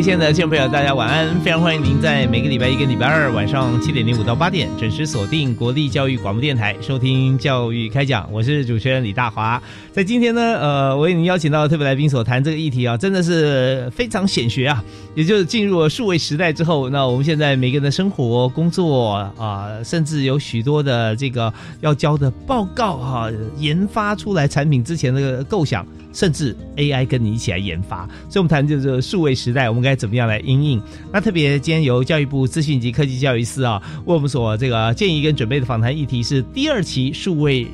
位亲爱的听众朋友，大家晚安！非常欢迎您在每个礼拜一跟礼拜二晚上七点零五到八点准时锁定国立教育广播电台，收听教育开讲。我是主持人李大华。在今天呢，呃，我为您邀请到特别来宾所谈这个议题啊，真的是非常显学啊。也就是进入了数位时代之后，那我们现在每个人的生活、工作啊，甚至有许多的这个要交的报告哈，研发出来产品之前的构想。甚至 AI 跟你一起来研发，所以我们谈就是数位时代，我们该怎么样来应用？那特别今天由教育部资讯及科技教育司啊，为我们所这个建议跟准备的访谈议题是第二期数位。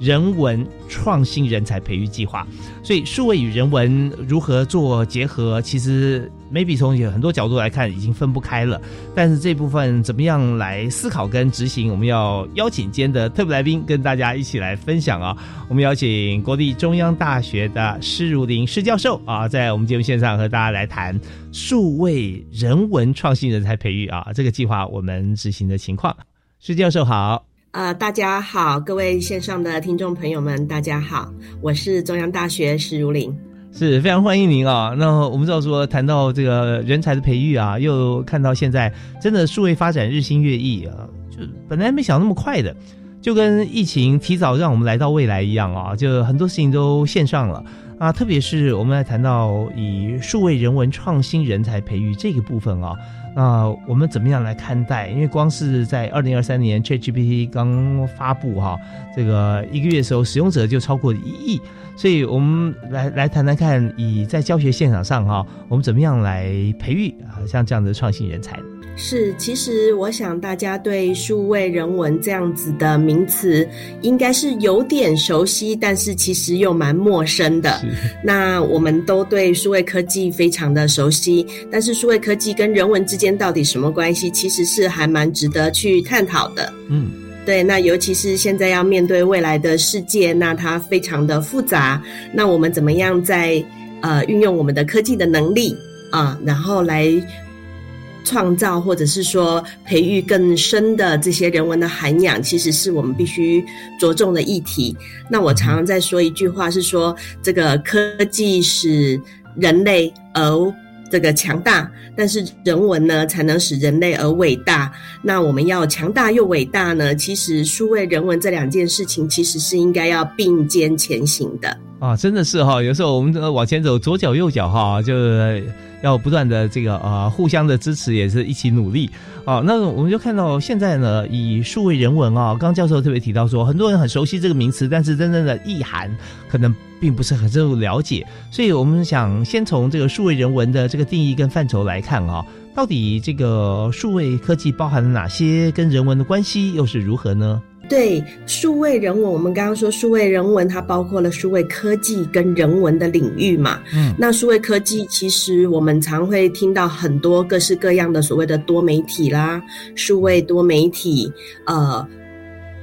人文创新人才培育计划，所以数位与人文如何做结合，其实 maybe 从很多角度来看已经分不开了。但是这部分怎么样来思考跟执行，我们要邀请今天的特别来宾跟大家一起来分享啊。我们邀请国立中央大学的施如林施教授啊，在我们节目线上和大家来谈数位人文创新人才培育啊这个计划我们执行的情况。施教授好。呃，大家好，各位线上的听众朋友们，大家好，我是中央大学施如林，是非常欢迎您啊。那我们知道说，谈到这个人才的培育啊，又看到现在真的数位发展日新月异啊，就本来没想那么快的，就跟疫情提早让我们来到未来一样啊，就很多事情都线上了啊。特别是我们来谈到以数位人文创新人才培育这个部分啊。那我们怎么样来看待？因为光是在二零二三年 ChatGPT 刚发布哈，这个一个月的时候，使用者就超过一亿，所以我们来来谈谈看，以在教学现场上哈，我们怎么样来培育啊像这样的创新人才？是，其实我想大家对数位人文这样子的名词应该是有点熟悉，但是其实又蛮陌生的。那我们都对数位科技非常的熟悉，但是数位科技跟人文之间到底什么关系，其实是还蛮值得去探讨的。嗯，对，那尤其是现在要面对未来的世界，那它非常的复杂，那我们怎么样在呃运用我们的科技的能力啊，然后来。创造或者是说培育更深的这些人文的涵养，其实是我们必须着重的议题。那我常常在说一句话，是说这个科技使人类而这个强大，但是人文呢才能使人类而伟大。那我们要强大又伟大呢？其实数位人文这两件事情，其实是应该要并肩前行的。啊，真的是哈，有时候我们这个往前走，左脚右脚哈，就是。要不断的这个啊互相的支持，也是一起努力啊。那我们就看到现在呢，以数位人文啊，刚教授特别提到说，很多人很熟悉这个名词，但是真正的意涵可能并不是很深入了解。所以我们想先从这个数位人文的这个定义跟范畴来看啊，到底这个数位科技包含了哪些，跟人文的关系又是如何呢？对数位人文，我们刚刚说数位人文，它包括了数位科技跟人文的领域嘛。嗯，那数位科技其实我们常会听到很多各式各样的所谓的多媒体啦，数位多媒体，呃，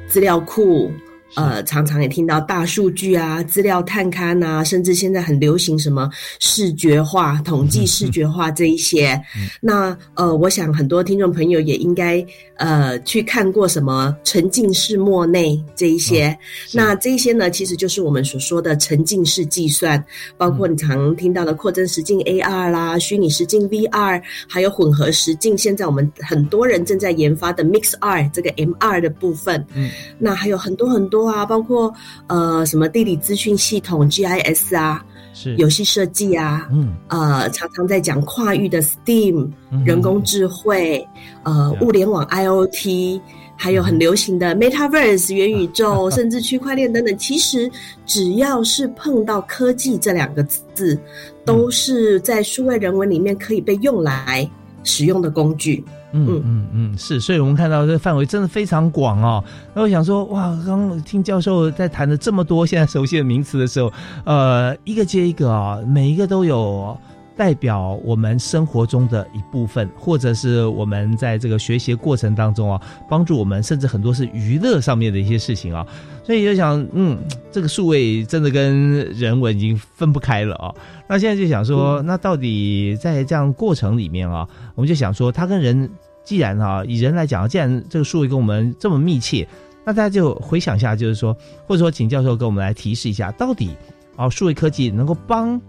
资料库。呃，常常也听到大数据啊、资料探勘啊，甚至现在很流行什么视觉化、统计视觉化这一些。那呃，我想很多听众朋友也应该呃去看过什么沉浸式莫内这一些。那这一些呢，其实就是我们所说的沉浸式计算，包括你常听到的扩增实境 AR 啦、虚拟实境 VR，还有混合实境。现在我们很多人正在研发的 MixR 这个 MR 的部分。嗯，那还有很多很多。啊，包括呃什么地理资讯系统 GIS 啊，是。游戏设计啊，嗯。呃，常常在讲跨域的 STEAM、嗯。人工智慧，呃，物联网 IOT，还有很流行的 Metaverse 元宇宙，甚至区块链等等。其实只要是碰到科技这两个字，都是在数位人文里面可以被用来使用的工具。嗯嗯嗯，是，所以我们看到这范围真的非常广哦。那我想说，哇，刚刚听教授在谈的这么多现在熟悉的名词的时候，呃，一个接一个啊、每一个都有代表我们生活中的一部分，或者是我们在这个学习过程当中啊，帮助我们，甚至很多是娱乐上面的一些事情啊。所以就想，嗯，这个数位真的跟人文已经分不开了啊。那现在就想说，那到底在这样过程里面啊，我们就想说，它跟人既然啊，以人来讲，既然这个数位跟我们这么密切，那大家就回想一下，就是说，或者说，请教授给我们来提示一下，到底啊，数位科技能够帮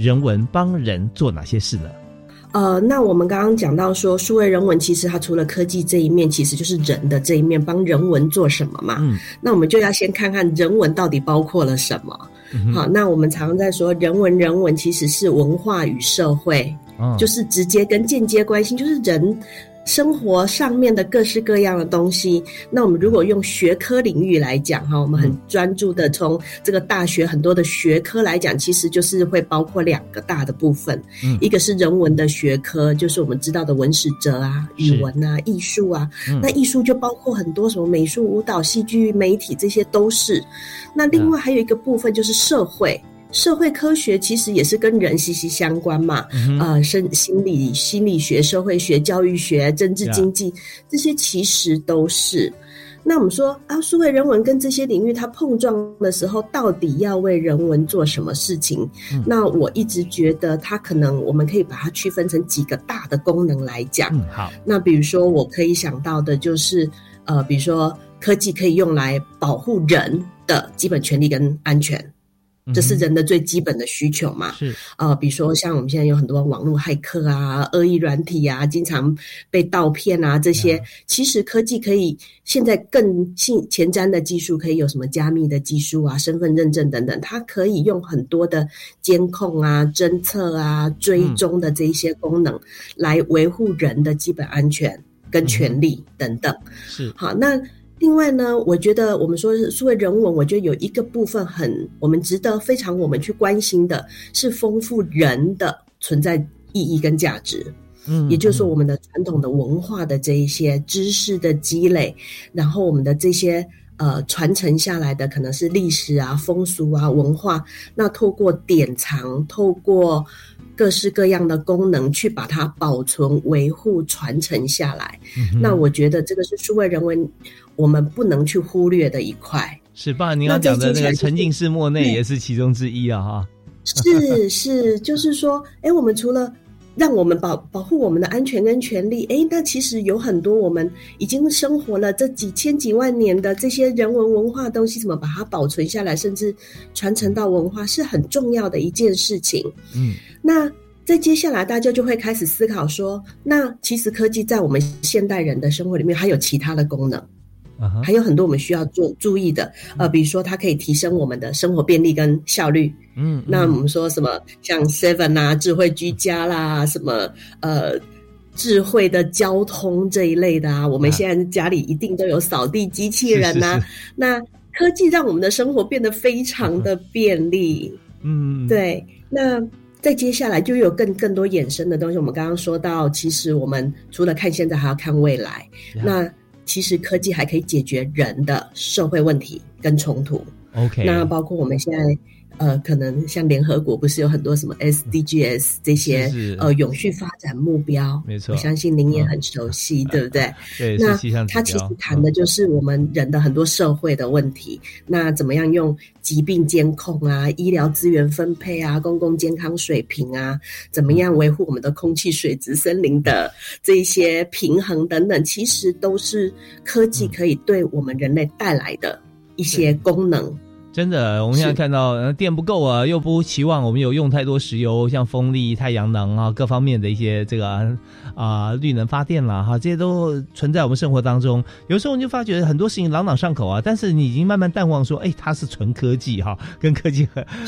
人文、帮人做哪些事呢？呃，那我们刚刚讲到说，数位人文其实它除了科技这一面，其实就是人的这一面，帮人文做什么嘛？嗯，那我们就要先看看人文到底包括了什么。嗯好，那我们常常在说人文，人文其实是文化与社会，嗯就是直接跟间接关系，就是人生活上面的各式各样的东西。那我们如果用学科领域来讲，哈，我们很专注的从这个大学很多的学科来讲，其实就是会包括两个大的部分，嗯一个是人文的学科，就是我们知道的文史哲啊、语文啊、艺术啊。嗯那艺术就包括很多什么美术、舞蹈、戏剧、媒体，这些都是。那另外还有一个部分就是社会。社会科学其实也是跟人息息相关嘛，嗯生心理、心理学、社会学、教育学、政治经济这些其实都是。那我们说啊，数位人文跟这些领域它碰撞的时候，到底要为人文做什么事情？嗯那我一直觉得它可能我们可以把它区分成几个大的功能来讲。嗯，好，那比如说，我可以想到的就是，呃，比如说科技可以用来保护人的基本权利跟安全，这是嗯人的最基本的需求嘛。是。呃，比如说像我们现在有很多网络骇客啊、恶意软体啊，经常被盗骗啊，这些、其实科技可以现在更信前瞻的技术，可以有什么加密的技术啊、身份认证等等，它可以用很多的监控啊、侦测啊、追踪的这一些功能，来维护人的基本安全跟权利等等。是，好，那另外呢，我觉得我们说是数位人文，我觉得有一个部分很我们值得非常我们去关心的是丰富人的存在意义跟价值。嗯也就是说，我们的传统的文化的这一些知识的积累，然后我们的这些呃传承下来的可能是历史啊、风俗啊、文化，那透过典藏，透过各式各样的功能去把它保存、维护、传承下来。嗯那我觉得这个是数位人文我们不能去忽略的一块。是，包含您刚讲的那个沉浸式莫内也是其中之一啊，哈，是是，就是说，哎，我们除了让我们保保护我们的安全跟权利，哎，那其实有很多我们已经生活了这几千几万年的这些人文文化东西，怎么把它保存下来，甚至传承到文化，是很重要的一件事情。嗯那在接下来，大家就会开始思考说，那其实科技在我们现代人的生活里面还有其他的功能。还有很多我们需要注注意的，呃，比如说它可以提升我们的生活便利跟效率。嗯，那我嗯们说什么像 Seven 啊、智慧居家啦，什么呃智慧的交通这一类的啊，我们啊现在家里一定都有扫地机器人呐、是是是那科技让我们的生活变得非常的便利，嗯，对，那。再接下来就有更更多衍生的东西。我们刚刚说到，其实我们除了看现在，还要看未来。呀那其实科技还可以解决人的社会问题跟冲突。OK，那包括我们现在呃，可能像联合国不是有很多什么 SDGs 这些呃永续发展目标？没错我相信您也很熟悉，对不对？对，那它其实谈的就是我们人的很多社会的问题。那怎么样用疾病监控啊、医疗资源分配啊、公共健康水平啊，怎么样维护我们的空气、水质、森林的 这一些平衡等等，其实都是科技可以对我们人类带来的一些功能。真的，我们现在看到电不够啊，又不期望我们有用太多石油，像风力、太阳能啊，各方面的一些这个啊绿能发电啦，哈，这些都存在我们生活当中。有时候你就发觉很多事情朗朗上口啊，但是你已经慢慢淡忘说，哎，它是纯科技哈，跟科技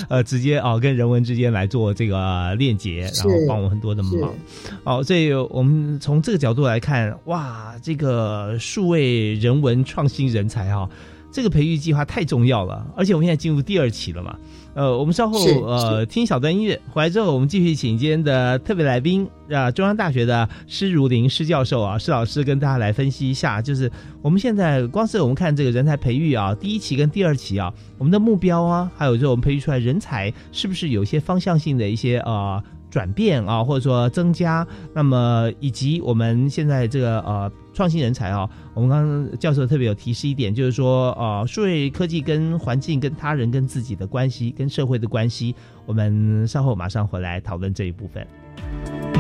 呃直接啊跟人文之间来做这个链接，然后帮我们很多的忙。哦，所以我们从这个角度来看，哇，这个数位人文创新人才哈。这个培育计划太重要了，而且我们现在进入第二期了嘛。呃，我们稍后呃听小段音乐，回来之后我们继续请今天的特别来宾啊，中央大学的施如林施教授啊，施老师跟大家来分析一下，就是我们现在光是我们看这个人才培育啊，第一期跟第二期啊，我们的目标啊，还有就是我们培育出来人才是不是有一些方向性的一些呃。转变啊，或者说增加，那么以及我们现在这个呃创新人才啊，我们刚教授特别有提示一点，就是说呃数位科技跟环境、跟他人、跟自己的关系、跟社会的关系，我们稍后马上回来讨论这一部分。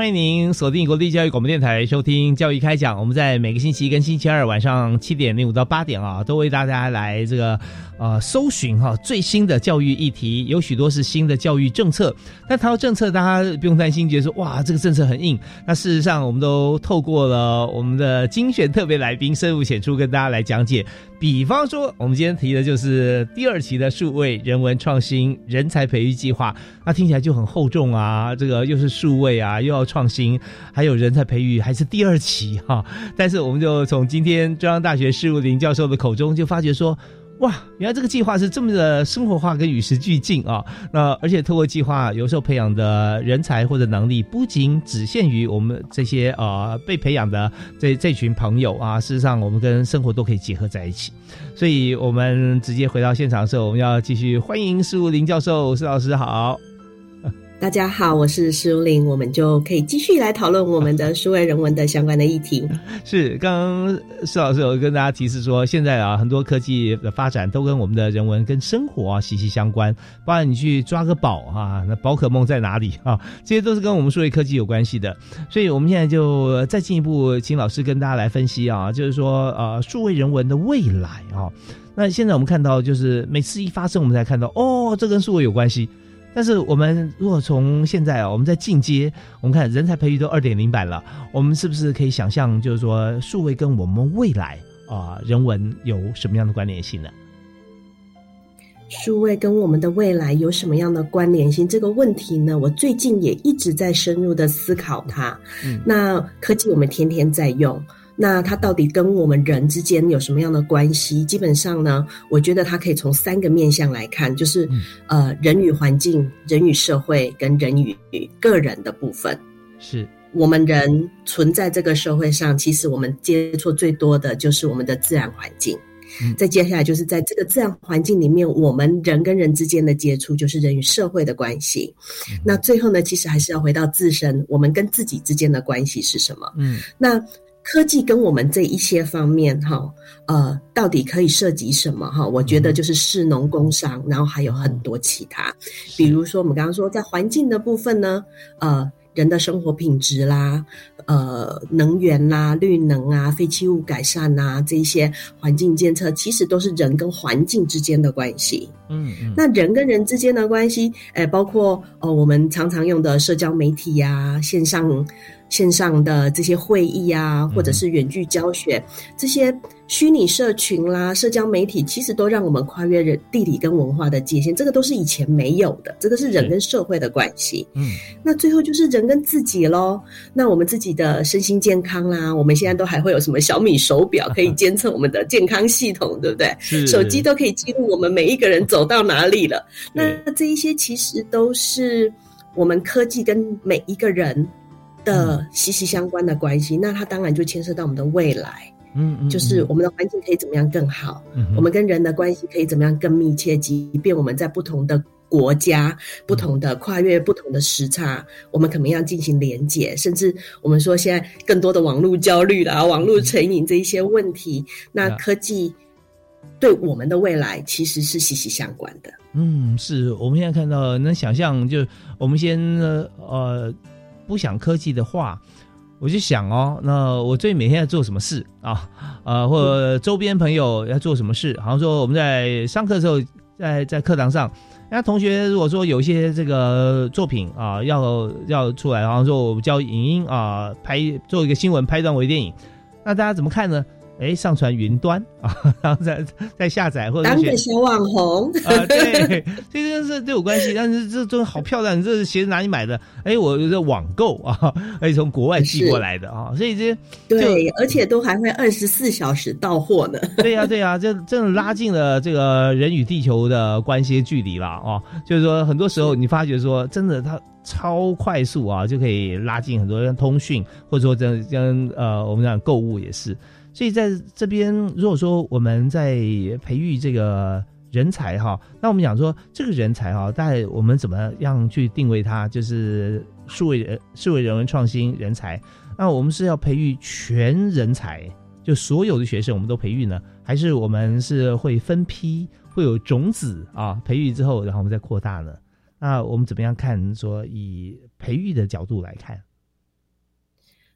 欢迎您锁定国立教育广播电台收听教育开讲。我们在每个星期一跟星期二晚上七点零五到八点啊，都为大家来这个呃搜寻哈最新的教育议题，有许多是新的教育政策。但谈到政策，大家不用担心，觉得说哇这个政策很硬。那事实上，我们都透过了我们的精选特别来宾深入浅出跟大家来讲解。比方说，我们今天提的就是第二期的数位人文创新人才培育计划，那听起来就很厚重啊。这个又是数位啊，又要创新，还有人才培育，还是第二期哈。但是我们就从今天中央大学事务林教授的口中就发觉说。哇，原来这个计划是这么的生活化跟与时俱进啊！那而且透过计划，有时候培养的人才或者能力，不仅只限于我们这些呃被培养的这这群朋友啊，事实上我们跟生活都可以结合在一起。所以我们直接回到现场的时候，我们要继续欢迎施如林教授，施老师好。大家好，我是施如林，我们就可以继续来讨论我们的数位人文的相关的议题。是，刚刚施老师有跟大家提示说，现在啊，很多科技的发展都跟我们的人文跟生活啊息息相关。包括你去抓个宝啊，那宝可梦在哪里啊？这些都是跟我们数位科技有关系的。所以我们现在就再进一步，请老师跟大家来分析啊，就是说呃，数位人文的未来啊。那现在我们看到，就是每次一发生，我们才看到哦，这跟数位有关系。但是我们如果从现在啊，我们在进阶，我们看人才培育都二点零版了，我们是不是可以想象，就是说数位跟我们未来啊人文有什么样的关联性呢？数位跟我们的未来有什么样的关联性？这个问题呢，我最近也一直在深入的思考它。嗯，那科技我们天天在用。那它到底跟我们人之间有什么样的关系？基本上呢，我觉得它可以从三个面向来看，就是呃，人与环境、人与社会跟人与个人的部分。是我们人存在这个社会上，其实我们接触最多的就是我们的自然环境。再接下来就是在这个自然环境里面，我们人跟人之间的接触，就是人与社会的关系。那最后呢，其实还是要回到自身，我们跟自己之间的关系是什么？嗯，那。科技跟我们这一些方面，哈，呃，到底可以涉及什么？哈，我觉得就是市农工商，然后还有很多其他，比如说我们刚刚说在环境的部分呢，呃，人的生活品质啦，呃，能源啦，绿能啊，废弃物改善呐，这一些环境监测，其实都是人跟环境之间的关系。嗯嗯，那人跟人之间的关系，哎，包括呃，我们常常用的社交媒体呀，线上。线上的这些会议啊，或者是远距教学，这些虚拟社群啦、社交媒体，其实都让我们跨越人地理跟文化的界限。这个都是以前没有的，这个是人跟社会的关系。嗯，那最后就是人跟自己喽。那我们自己的身心健康啦，我们现在都还会有什么小米手表可以监测我们的健康系统，对不对？手机都可以记录我们每一个人走到哪里了。那这一些其实都是我们科技跟每一个人。的息息相关的关系，那它当然就牵涉到我们的未来。嗯，就是我们的环境可以怎么样更好？嗯，我们跟人的关系可以怎么样更密切？即便我们在不同的国家、不同的跨越、不同的时差，我们怎么样进行连接？甚至我们说现在更多的网络焦虑啦、网络成瘾这一些问题，那科技对我们的未来其实是息息相关的。嗯，是我们现在看到能想象，就我们先呃不想科技的话。我就想哦，那我最每天要做什么事啊？呃，或者周边朋友要做什么事？好像说我们在上课的时候，在在课堂上，那同学如果说有一些这个作品啊，要要出来，好像说我教影音啊，拍做一个新闻，拍一段微电影，那大家怎么看呢？哎，上传云端啊，然后再再下载或者当个小网红啊，对，这个是都有关系。但是这都好漂亮，这鞋子哪里买的？哎，我这网购啊，而且从国外寄过来的啊，所以这对，而且都还会二十四小时到货呢。对呀，对呀，这真的拉近了这个人与地球的关系距离了啊。就是说，很多时候你发觉说，真的它超快速啊，就可以拉近很多人通讯，或者说跟跟呃，我们讲购物也是。所以在这边，如果说我们在培育这个人才哈，那我们讲说这个人才哈，大概我们怎么样去定位他？就是数位人、数位人文创新人才。那我们是要培育全人才，就所有的学生我们都培育呢，还是我们是会分批会有种子啊培育之后，然后我们再扩大呢？那我们怎么样看？说以培育的角度来看，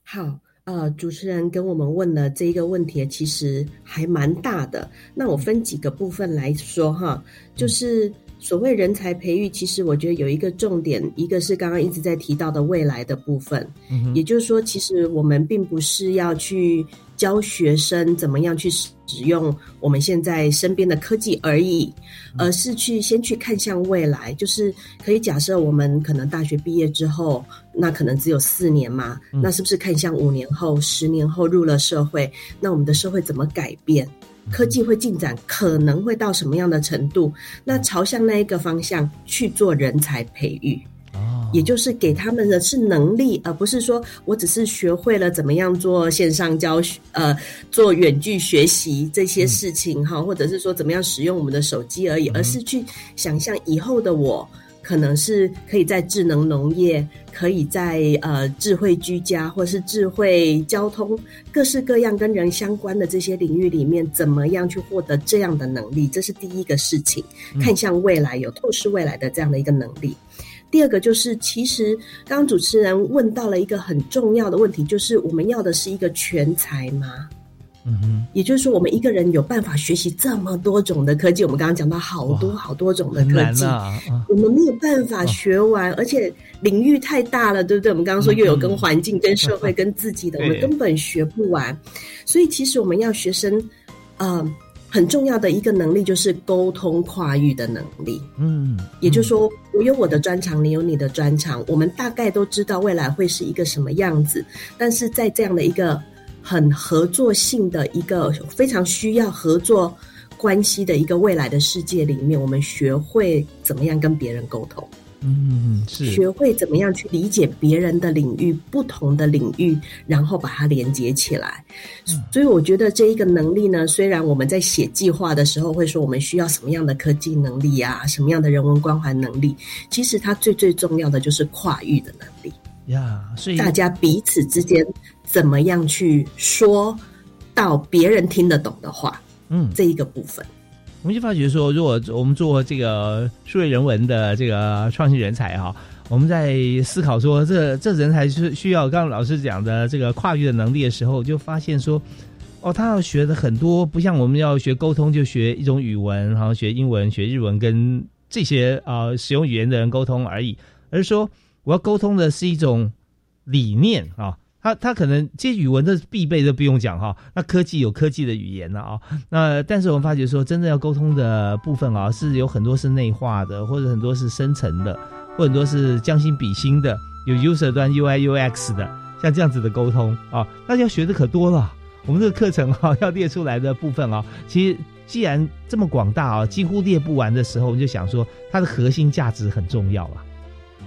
好。呃，主持人跟我们问的这一个问题，其实还蛮大的。那我分几个部分来说哈，就是所谓人才培育，其实我觉得有一个重点，一个是刚刚一直在提到的未来的部分，也就是说，其实我们并不是要去。教学生怎么样去使用我们现在身边的科技而已，而是去先去看向未来。就是可以假设我们可能大学毕业之后，那可能只有四年嘛，那是不是看向五年后、十年后入了社会，那我们的社会怎么改变？科技会进展，可能会到什么样的程度？那朝向那一个方向去做人才培育。也就是给他们的是能力，而不是说我只是学会了怎么样做线上教学，呃，做远距学习这些事情哈，或者是说怎么样使用我们的手机而已，而是去想象以后的我可能是可以在智能农业，可以在呃智慧居家，或是智慧交通，各式各样跟人相关的这些领域里面，怎么样去获得这样的能力？这是第一个事情，看向未来，有透视未来的这样的一个能力。第二个就是，其实刚刚主持人问到了一个很重要的问题，就是我们要的是一个全才吗？嗯哼，也就是说，我们一个人有办法学习这么多种的科技？我们刚刚讲到好多好多种的科技，我们没有办法学完，而且领域太大了，对不对？我们刚刚说又有跟环境、跟社会、跟自己的，我们根本学不完。所以，其实我们要学生，呃。很重要的一个能力就是沟通跨域的能力。嗯，也就是说，我有我的专长，你有你的专长，我们大概都知道未来会是一个什么样子。但是在这样的一个很合作性的一个非常需要合作关系的一个未来的世界里面，我们学会怎么样跟别人沟通。嗯，是学会怎么样去理解别人的领域、不同的领域，然后把它连接起来。所以我觉得这一个能力呢，虽然我们在写计划的时候会说我们需要什么样的科技能力啊，什么样的人文关怀能力，其实它最最重要的就是跨域的能力呀。所以大家彼此之间怎么样去说到别人听得懂的话，嗯，这一个部分。我们就发觉说，如果我们做这个数位人文的这个创新人才哈，我们在思考说，这这人才是需要刚刚老师讲的这个跨域的能力的时候，就发现说，哦，他要学的很多，不像我们要学沟通就学一种语文，然后学英文、学日文，跟这些啊使用语言的人沟通而已，而是说我要沟通的是一种理念啊。他他可能这语文的必备都不用讲哈，那科技有科技的语言了啊，那但是我们发觉说，真正要沟通的部分啊，是有很多是内化的，或者很多是深层的，或很多是将心比心的，有 user 端 UI UX 的，像这样子的沟通啊，那要学的可多了。我们这个课程哈 要列出来的部分啊，其实既然这么广大啊，几乎列不完的时候，我们就想说，它的核心价值很重要了。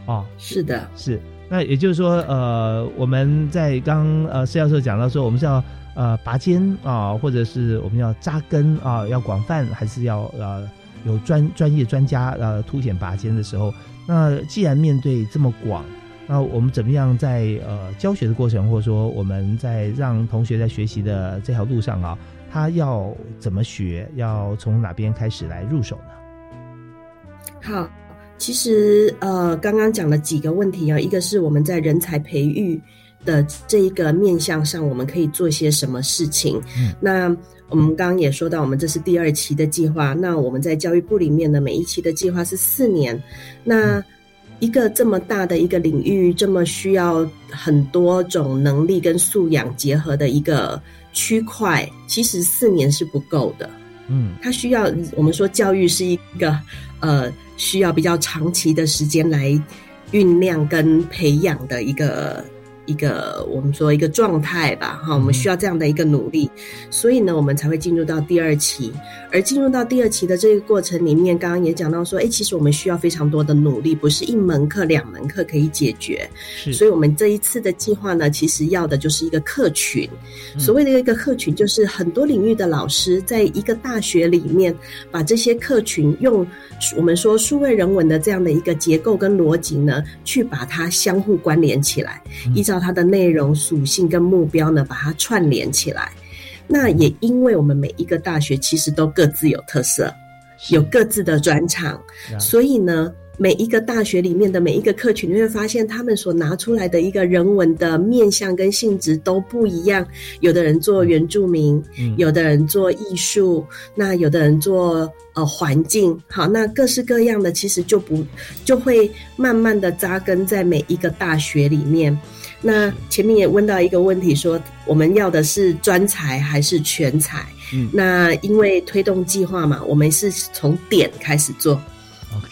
哦，是的，是。那也就是说，呃，我们在刚呃施教授讲到说，我们是要呃拔尖啊，或者是我们要扎根啊，要广泛，还是要呃有专专业专家呃凸显拔尖的时候，那既然面对这么广，那我们怎么样在呃教学的过程，或者说我们在让同学在学习的这条路上啊，他要怎么学，要从哪边开始来入手呢？好。其实，呃，刚刚讲了几个问题啊，一个是我们在人才培育的这一个面向上，我们可以做些什么事情？嗯，那我们刚刚也说到，我们这是第二期的计划。那我们在教育部里面呢，每一期的计划是四年。那一个这么大的一个领域，这么需要很多种能力跟素养结合的一个区块，其实四年是不够的。嗯，它需要我们说教育是一个呃。需要比较长期的时间来酝酿跟培养的一个。一个我们说一个状态吧，哈，我们需要这样的一个努力，所以呢，我们才会进入到第二期。而进入到第二期的这个过程里面，刚刚也讲到说，哎，其实我们需要非常多的努力，不是一门课、两门课可以解决。所以，我们这一次的计划呢，其实要的就是一个客群。所谓的一个客群，就是很多领域的老师在一个大学里面，把这些客群用我们说数位人文的这样的一个结构跟逻辑呢，去把它相互关联起来，依照。它的内容属性跟目标呢，把它串联起来。那也因为我们每一个大学其实都各自有特色，有各自的专长，所以呢。每一个大学里面的每一个课群，你会发现他们所拿出来的一个人文的面向跟性质都不一样。有的人做原住民，有的人做艺术，那有的人做呃环境。好，那各式各样的其实就不就会慢慢的扎根在每一个大学里面。那前面也问到一个问题，说我们要的是专才还是全才？嗯，那因为推动计划嘛，我们是从点开始做。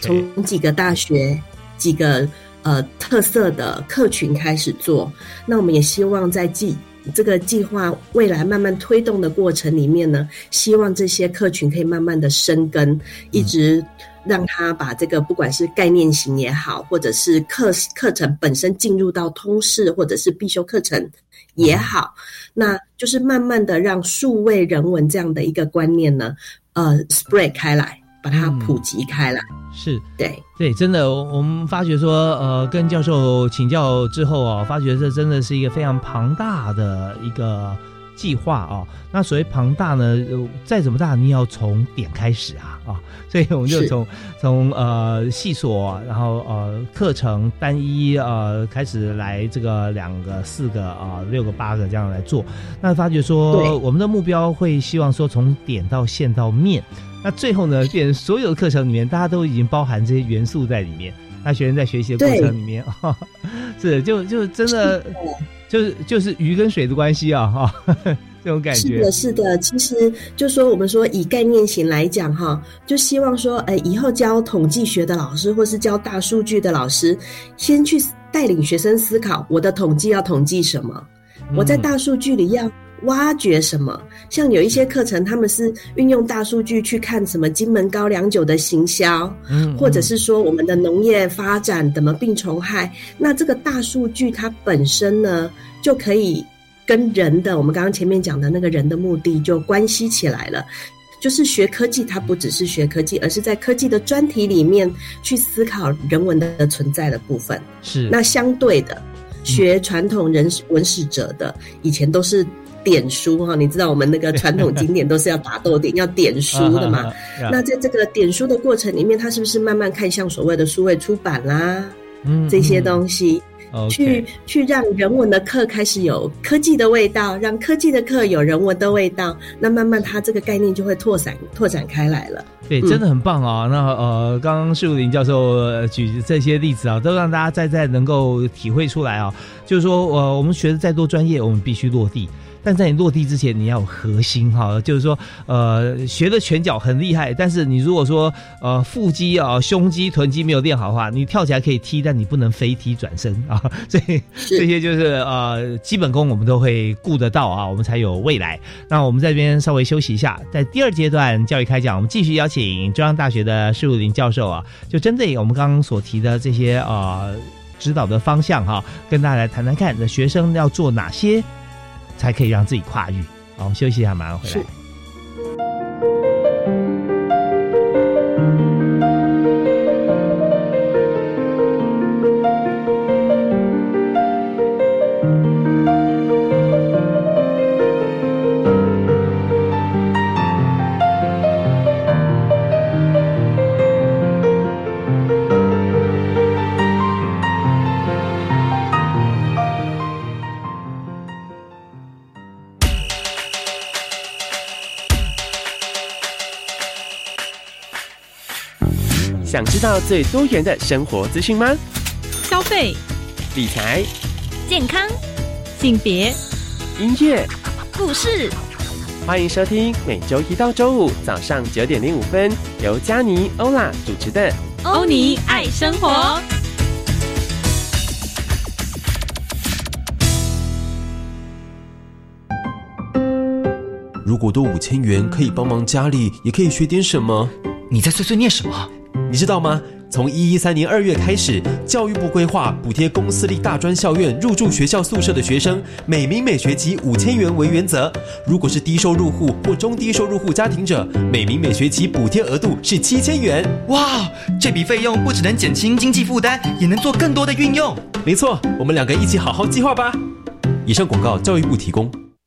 从几个大学、几个呃特色的客群开始做，那我们也希望在计这个计划未来慢慢推动的过程里面呢，希望这些客群可以慢慢的生根，一直让他把这个不管是概念型也好，或者是课课程本身进入到通识或者是必修课程也好，那就是慢慢的让数位人文这样的一个观念呢，呃，spread 开来。把它普及开来，是。对。对，真的，我们发觉说，呃，跟教授请教之后啊，发觉这真的是一个非常庞大的一个计划啊。那所谓庞大呢，再怎么大，你要从点开始啊啊，所以我们就从从呃细琐，然后呃课程单一呃开始来这个两个、四个啊、六个、八个这样来做。那发觉说，我们的目标会希望说，从点到线到面。那最后呢，变成所有的课程里面，大家都已经包含这些元素在里面。那学生在学习的过程里面，是就就真的就是就是鱼跟水的关系啊，哈，这种感觉是的，是的。其实就说我们说以概念型来讲，哈，就希望说，呃，以后教统计学的老师或是教大数据的老师，先去带领学生思考，我的统计要统计什么？我在大数据里要。挖掘什么？像有一些课程，他们是运用大数据去看什么金门高粱酒的行销，嗯，或者是说我们的农业发展怎么病虫害。那这个大数据它本身呢，就可以跟人的我们刚刚前面讲的那个人的目的就关系起来了。就是学科技，它不只是学科技，而是在科技的专题里面去思考人文的存在的部分。是那相对的，学传统人文史者的以前都是。点书哈，你知道我们那个传统经典都是要打豆点，要点书的嘛？那在这个点书的过程里面，他是不是慢慢看向所谓的数位出版啦？嗯，这些东西，去去让人文的课开始有科技的味道，让科技的课有人文的味道，那慢慢它这个概念就会拓展拓展开来了。对，真的很棒啊！那呃，刚刚树林教授举这些例子啊，都让大家再再能够体会出来啊，就是说，呃，我们学的再多专业，我们必须落地。但在你落地之前，你要有核心哈，就是说，呃，学的拳脚很厉害，但是你如果说，呃，腹肌啊、胸肌、臀肌没有练好的话，你跳起来可以踢，但你不能飞踢转身啊。所以这些就是呃基本功，我们都会顾得到啊，我们才有未来。那我们在这边稍微休息一下，在第二阶段教育开讲，我们继续邀请中央大学的施武林教授啊，就针对我们刚刚所提的这些呃指导的方向哈，跟大家来谈谈看，那学生要做哪些。才可以让自己跨越。好，我们休息一下，马上回来。想知道最多元的生活资讯吗？消费、理财、健康、性别、音乐、故事，欢迎收听每周一到周五早上九点零五分，由佳妮欧拉主持的《欧尼爱生活》。如果多五千元可以帮忙家里，也可以学点什么。你在碎碎念什么？你知道吗？从一一三年二月开始，教育部规划补贴公私立大专校院入住学校宿舍的学生，每名每学期五千元为原则。如果是低收入户或中低收入户家庭者，每名每学期补贴额度是七千元。哇，这笔费用不只能减轻经济负担，也能做更多的运用。没错，我们两个一起好好计划吧。以上广告，教育部提供。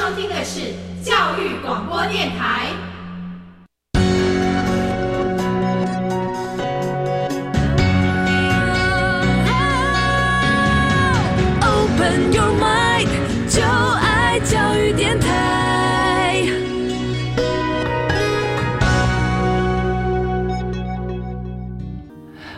收听的是教育广播电台。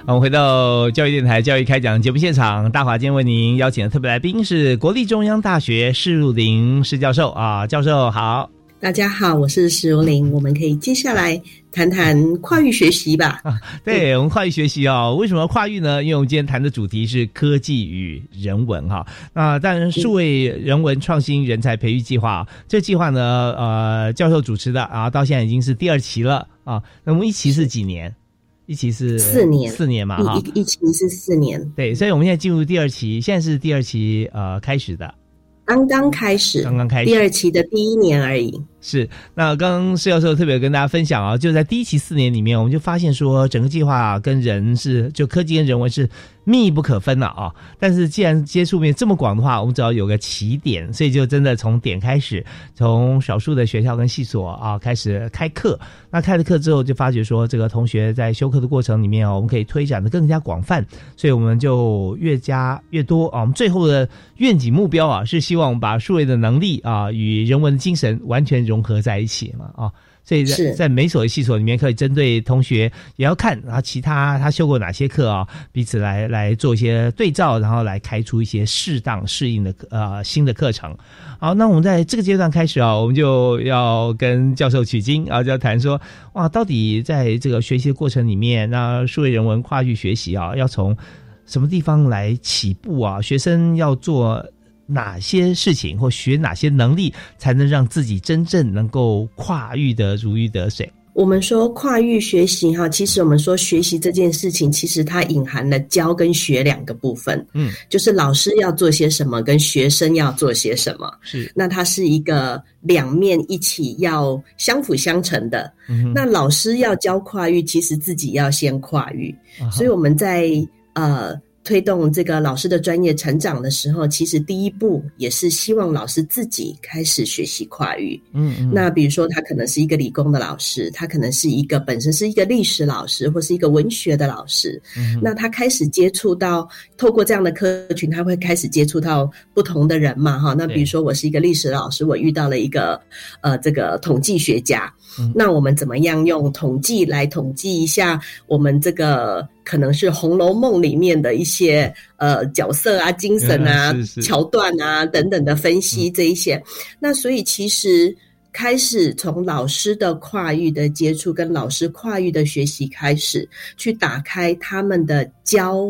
我们回到教育电台教育开讲节目现场，大华今天为您邀请的特别来宾是国立中央大学施如林施教授啊，教授好，大家好，我是施如林，我们可以接下来谈谈跨域学习吧。啊、对，我们跨域学习啊、哦，为什么跨域呢？因为我们今天谈的主题是科技与人文哈。那但数位人文创新人才培育计划，这计划呢，呃，教授主持的啊，到现在已经是第二期了啊。那我们一期是几年？一期是四年，四年嘛，哈，一一期是四年，对，所以我们现在进入第二期，现在是第二期呃开始的，刚刚开始，刚刚开始，第二期的第一年而已。是，那刚刚施教授特别跟大家分享啊，就在第一期四年里面，我们就发现说，整个计划跟人是，就科技跟人文是密不可分的啊。但是既然接触面这么广的话，我们只要有个起点，所以就真的从点开始，从少数的学校跟系所啊开始开课。那开了课之后，就发觉说，这个同学在修课的过程里面啊，我们可以推展的更加广泛，所以我们就越加越多啊。我们最后的愿景目标啊，是希望把数位的能力啊与人文精神完全融合在一起嘛啊，所以在在每所的系所里面，可以针对同学也要看然后，其他他修过哪些课啊，彼此来来做一些对照，然后来开出一些适当适应的呃新的课程。好，那我们在这个阶段开始啊，我们就要跟教授取经啊，就要谈说哇，到底在这个学习的过程里面，那数位人文跨域学习啊，要从什么地方来起步啊？学生要做。哪些事情或学哪些能力，才能让自己真正能够跨域的如鱼得水？我们说跨域学习哈，其实我们说学习这件事情，其实它隐含了教跟学两个部分。嗯，就是老师要做些什么，跟学生要做些什么。是，那它是一个两面一起要相辅相成的。嗯、那老师要教跨域，其实自己要先跨域。啊、所以我们在呃。推动这个老师的专业成长的时候，其实第一步也是希望老师自己开始学习跨域。嗯嗯。那比如说，他可能是一个理工的老师，他可能是一个本身是一个历史老师，或是一个文学的老师。嗯。那他开始接触到，透过这样的客群，他会开始接触到不同的人嘛？哈。那比如说，我是一个历史老师，我遇到了一个呃这个统计学家。嗯。那我们怎么样用统计来统计一下我们这个？可能是《红楼梦》里面的一些呃角色啊、精神啊、桥段啊等等的分析这一些。那所以其实开始从老师的跨域的接触，跟老师跨域的学习开始，去打开他们的教。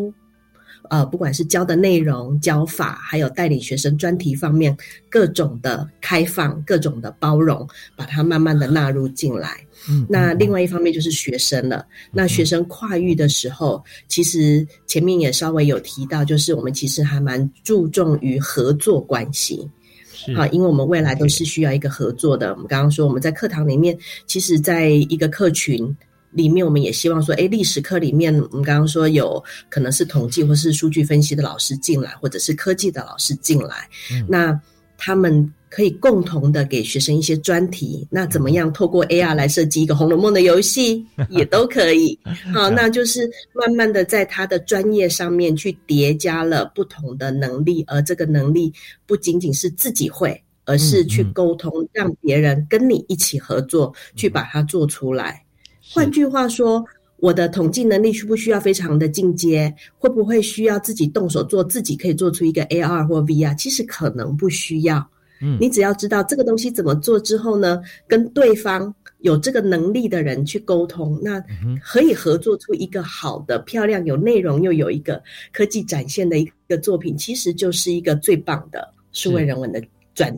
呃，不管是教的内容、教法，还有带领学生专题方面各种的开放、各种的包容，把它慢慢的纳入进来。嗯，那另外一方面就是学生了。那学生跨域的时候，其实前面也稍微有提到，就是我们其实还蛮注重于合作关系。是啊，因为我们未来都是需要一个合作的。我们刚刚说，我们在课堂里面，其实在一个客群。里面我们也希望说，哎，历史课里面我们刚刚说有可能是统计或是数据分析的老师进来，或者是科技的老师进来，那他们可以共同的给学生一些专题。那怎么样透过 AR 来设计一个《红楼梦》的游戏 也都可以。好，那就是慢慢的在他的专业上面去叠加了不同的能力，而这个能力不仅仅是自己会，而是去沟通，让别人跟你一起合作，去把它做出来。换句话说，我的统计能力需不需要非常的进阶？会不会需要自己动手做？自己可以做出一个 AR 或 VR？其实可能不需要。嗯，你只要知道这个东西怎么做之后呢，跟对方有这个能力的人去沟通，那可以合作出一个好的、漂亮、有内容又有一个科技展现的一个作品，其实就是一个最棒的数位人文的专。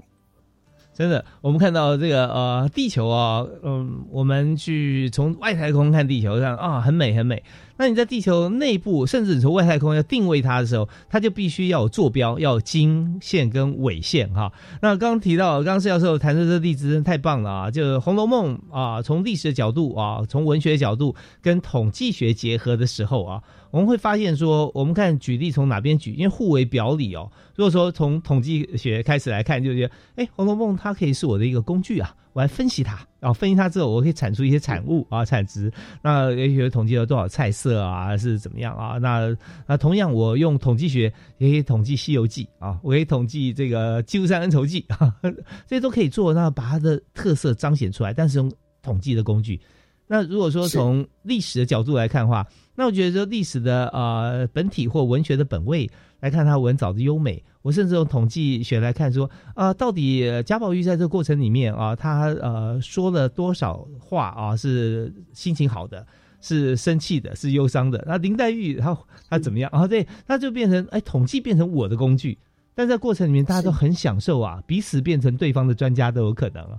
真的，我们看到这个呃，地球啊，嗯，我们去从外太空看地球上啊，很美很美。那你在地球内部，甚至你从外太空要定位它的时候，它就必须要有坐标，要有经线跟纬线哈。那刚提到，刚刚施教授谈的这个例子真的太棒了啊！就《红楼梦》啊，从历史的角度啊，从文学角度跟统计学结合的时候啊，我们会发现说，我们看举例从哪边举，因为互为表里哦。如果说从统计学开始来看，就觉得哎，《红楼梦》它可以是我的一个工具啊。我来分析它，然后分析它之后，我可以产出一些产物啊，产值。那也许统计了多少菜色啊，是怎么样啊？那那同样，我用统计学也可以统计《西游记》啊，我可以统计这个《积山恩仇记》啊，这些都可以做。那把它的特色彰显出来，但是用统计的工具。那如果说从历史的角度来看的话，那我觉得说历史的呃本体或文学的本位来看它文藻的优美。我甚至用统计学来看，说啊，到底贾宝玉在这个过程里面啊，他呃说了多少话啊，是心情好的，是生气的，是忧伤的。那林黛玉她她怎么样啊？对，那就变成哎，统计变成我的工具，但在过程里面大家都很享受啊，彼此变成对方的专家都有可能啊。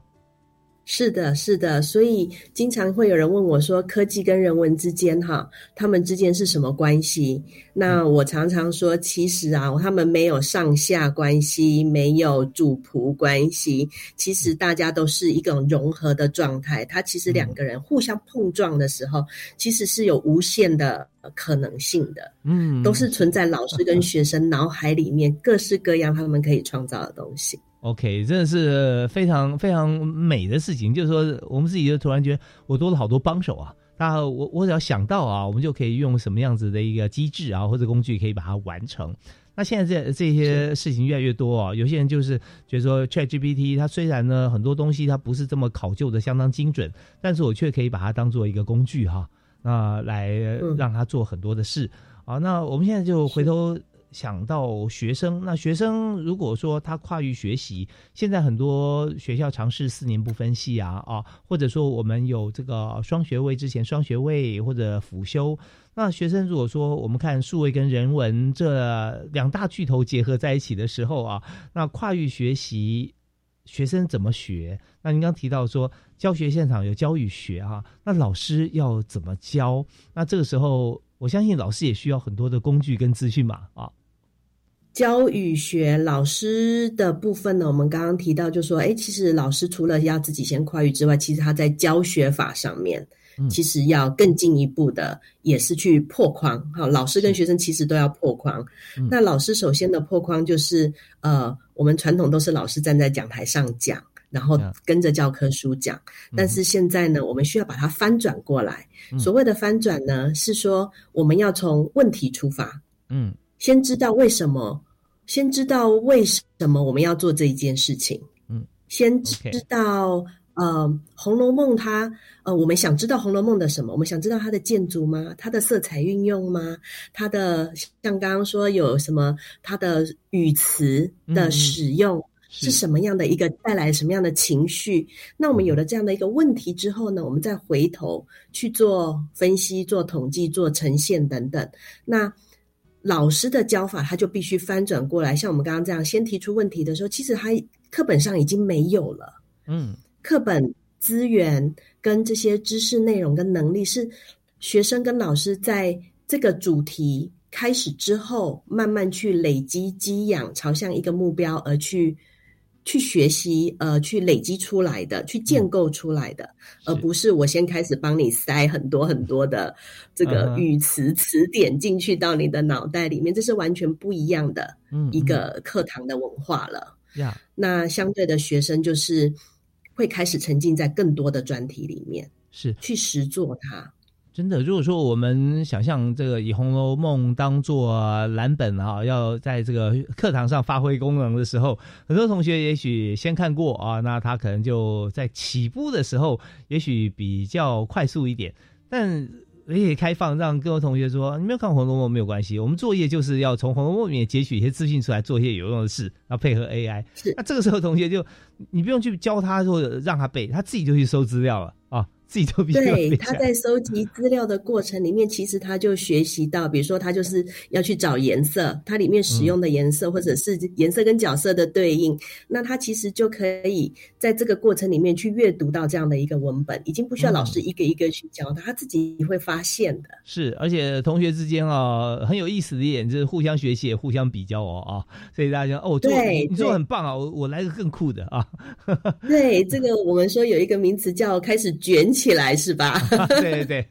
是的，是的，所以经常会有人问我说：“科技跟人文之间，哈，他们之间是什么关系？”那我常常说，其实啊，他们没有上下关系，没有主仆关系，其实大家都是一种融合的状态。它其实两个人互相碰撞的时候，其实是有无限的可能性的。嗯，都是存在老师跟 学生脑海里面各式各样他们可以创造的东西。OK，真的是非常非常美的事情。就是说，我们自己就突然觉得我多了好多帮手啊。那我我只要想到啊，我们就可以用什么样子的一个机制啊，或者工具可以把它完成。那现在这这些事情越来越多啊，有些人就是觉得说，ChatGPT 它虽然呢很多东西它不是这么考究的相当精准，但是我却可以把它当做一个工具哈，那来让它做很多的事啊。那我们现在就回头。想到学生，那学生如果说他跨域学习，现在很多学校尝试四年不分系啊啊，或者说我们有这个双学位之前双学位或者辅修，那学生如果说我们看数位跟人文这两大巨头结合在一起的时候啊，那跨域学习学生怎么学？那您刚提到说教学现场有教与学啊，那老师要怎么教？那这个时候我相信老师也需要很多的工具跟资讯嘛啊。教与学老师的部分呢，我们刚刚提到，就说，哎，其实老师除了要自己先跨域之外，其实他在教学法上面，其实要更进一步的，也是去破框。哈，老师跟学生其实都要破框。那老师首先的破框就是，呃，我们传统都是老师站在讲台上讲，然后跟着教科书讲。但是现在呢，我们需要把它翻转过来。所谓的翻转呢，是说我们要从问题出发。嗯，先知道为什么，先知道为什么我们要做这一件事情。嗯，先知道。呃，《红楼梦》它呃，我们想知道《红楼梦》的什么？我们想知道它的建筑吗？它的色彩运用吗？它的像刚刚说有什么？它的语词的使用是什么样的一个带来什么样的情绪？那我们有了这样的一个问题之后呢，我们再回头去做分析、做统计、做呈现等等。那老师的教法他就必须翻转过来，像我们刚刚这样，先提出问题的时候，其实他课本上已经没有了。嗯。课本资源跟这些知识内容跟能力，是学生跟老师在这个主题开始之后，慢慢去累积、积养，朝向一个目标而去去学习，呃，去累积出来的，去建构出来的，而不是我先开始帮你塞很多很多的这个语词词典进去到你的脑袋里面，这是完全不一样的一个课堂的文化了。那相对的学生就是。会开始沉浸在更多的专题里面，是去实做它。真的，如果说我们想象这个以《红楼梦》当做蓝本啊，要在这个课堂上发挥功能的时候，很多同学也许先看过啊，那他可能就在起步的时候，也许比较快速一点，但。可以开放，让各位同学说：“你没有看《红楼梦》没有关系，我们作业就是要从《红楼梦》里面截取一些资讯出来，做一些有用的事，然后配合 AI。那这个时候，同学就你不用去教他或者让他背，他自己就去搜资料了啊。”自己都比较对，他在收集资料的过程里面，其实他就学习到，比如说他就是要去找颜色，它里面使用的颜色或者是颜色跟角色的对应，那他其实就可以在这个过程里面去阅读到这样的一个文本，已经不需要老师一个一个去教他，他自己会发现的。是，而且同学之间啊，很有意思的一点就是互相学习，也互相比较哦啊，所以大家哦，对，你做很棒啊，我我来个更酷的啊。对，这个我们说有一个名词叫开始卷。起来是吧？对 对对，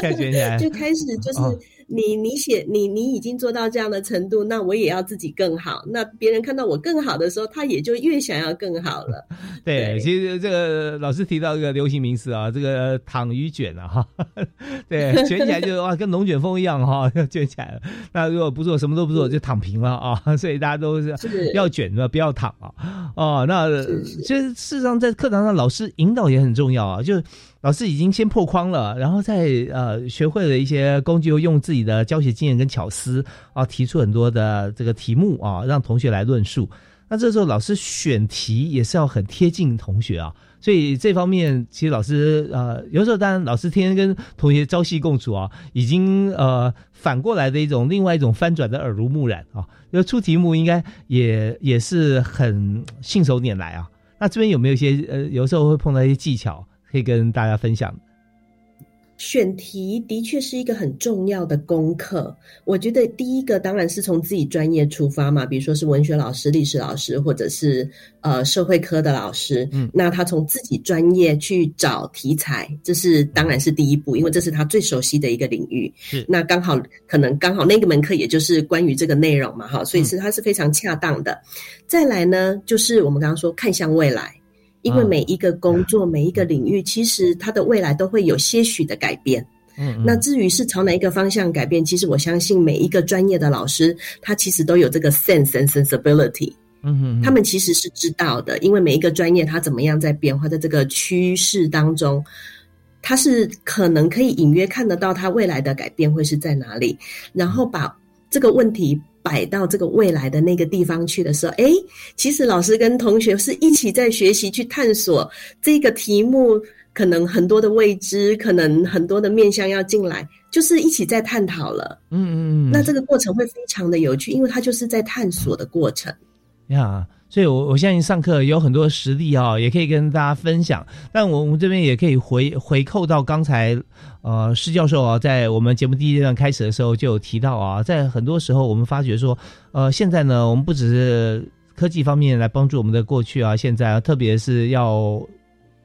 开起来 就开始就是。你你写你你已经做到这样的程度，那我也要自己更好。那别人看到我更好的时候，他也就越想要更好了。对，其实这个老师提到一个流行名词啊，这个躺鱼卷啊，哈，对，卷起来就 哇，跟龙卷风一样哈，卷起来了。那如果不做什么都不做，就躺平了啊。所以大家都是要卷的，不要躺啊。哦，那其实事实上在课堂上，老师引导也很重要啊，就。老师已经先破框了，然后再呃学会了一些工具，又用自己的教学经验跟巧思啊，提出很多的这个题目啊，让同学来论述。那这时候老师选题也是要很贴近同学啊，所以这方面其实老师呃有时候当然老师天天跟同学朝夕共处啊，已经呃反过来的一种另外一种翻转的耳濡目染啊，要出题目应该也也是很信手拈来啊。那这边有没有一些呃有时候会碰到一些技巧？可以跟大家分享。选题的确是一个很重要的功课。我觉得第一个当然是从自己专业出发嘛，比如说是文学老师、历史老师，或者是呃社会科的老师。嗯，那他从自己专业去找题材，这是当然是第一步，因为这是他最熟悉的一个领域。是，那刚好可能刚好那个门课也就是关于这个内容嘛，哈，所以是它是非常恰当的。再来呢，就是我们刚刚说看向未来。因为每一个工作、每一个领域，其实它的未来都会有些许的改变。嗯，那至于是朝哪一个方向改变，其实我相信每一个专业的老师，他其实都有这个 sense and sensibility。嗯哼，他们其实是知道的，因为每一个专业它怎么样在变化，在这个趋势当中，他是可能可以隐约看得到它未来的改变会是在哪里，然后把这个问题。摆到这个未来的那个地方去的时候，哎，其实老师跟同学是一起在学习去探索这个题目，可能很多的未知，可能很多的面向要进来，就是一起在探讨了。嗯嗯嗯，那这个过程会非常的有趣，因为它就是在探索的过程。呀。所以，我我相信上课有很多实例啊，也可以跟大家分享。但我们这边也可以回回扣到刚才，呃，施教授啊，在我们节目第一阶段开始的时候就有提到啊，在很多时候我们发觉说，呃，现在呢，我们不只是科技方面来帮助我们的过去啊，现在啊，特别是要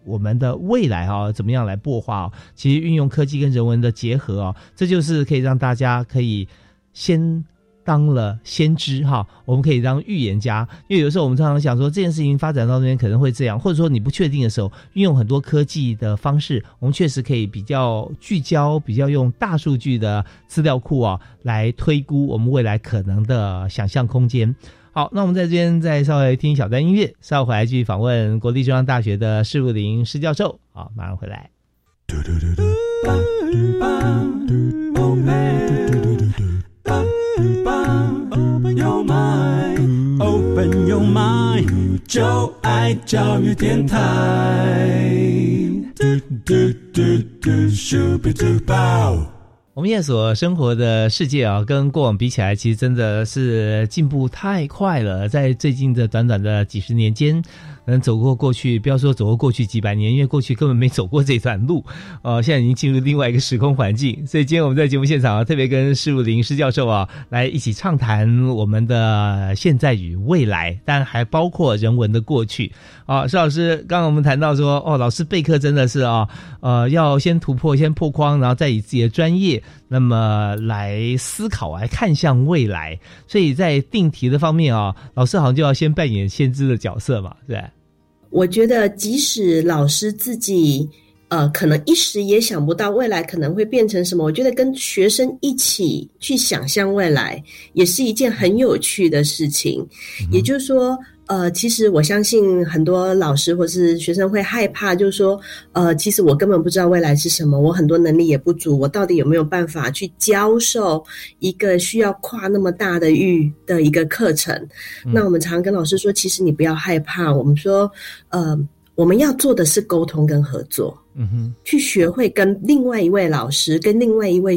我们的未来啊，怎么样来擘画？其实运用科技跟人文的结合啊，这就是可以让大家可以先。当了先知哈，我们可以当预言家，因为有时候我们常常想说这件事情发展到那边可能会这样，或者说你不确定的时候，运用很多科技的方式，我们确实可以比较聚焦，比较用大数据的资料库啊来推估我们未来可能的想象空间。好，那我们在这边再稍微听一小段音乐，稍后回来继续访问国立中央大学的施如林施教授。好，马上回来。Open 就爱教育电台。我们现在所生活的世界啊，跟过往比起来，其实真的是进步太快了。在最近的短短的几十年间。能走过过去，不要说走过过去几百年，因为过去根本没走过这段路，呃，现在已经进入另外一个时空环境。所以今天我们在节目现场啊，特别跟施武林施教授啊，来一起畅谈我们的现在与未来，但还包括人文的过去。啊，施老师，刚刚我们谈到说，哦，老师备课真的是啊，呃，要先突破，先破框，然后再以自己的专业，那么来思考，来看向未来。所以在定题的方面啊，老师好像就要先扮演先知的角色嘛，对。我觉得，即使老师自己，呃，可能一时也想不到未来可能会变成什么。我觉得跟学生一起去想象未来，也是一件很有趣的事情。也就是说。呃，其实我相信很多老师或是学生会害怕，就是说，呃，其实我根本不知道未来是什么，我很多能力也不足，我到底有没有办法去教授一个需要跨那么大的域的一个课程？那我们常常跟老师说，其实你不要害怕，我们说，呃，我们要做的是沟通跟合作，嗯哼，去学会跟另外一位老师，跟另外一位。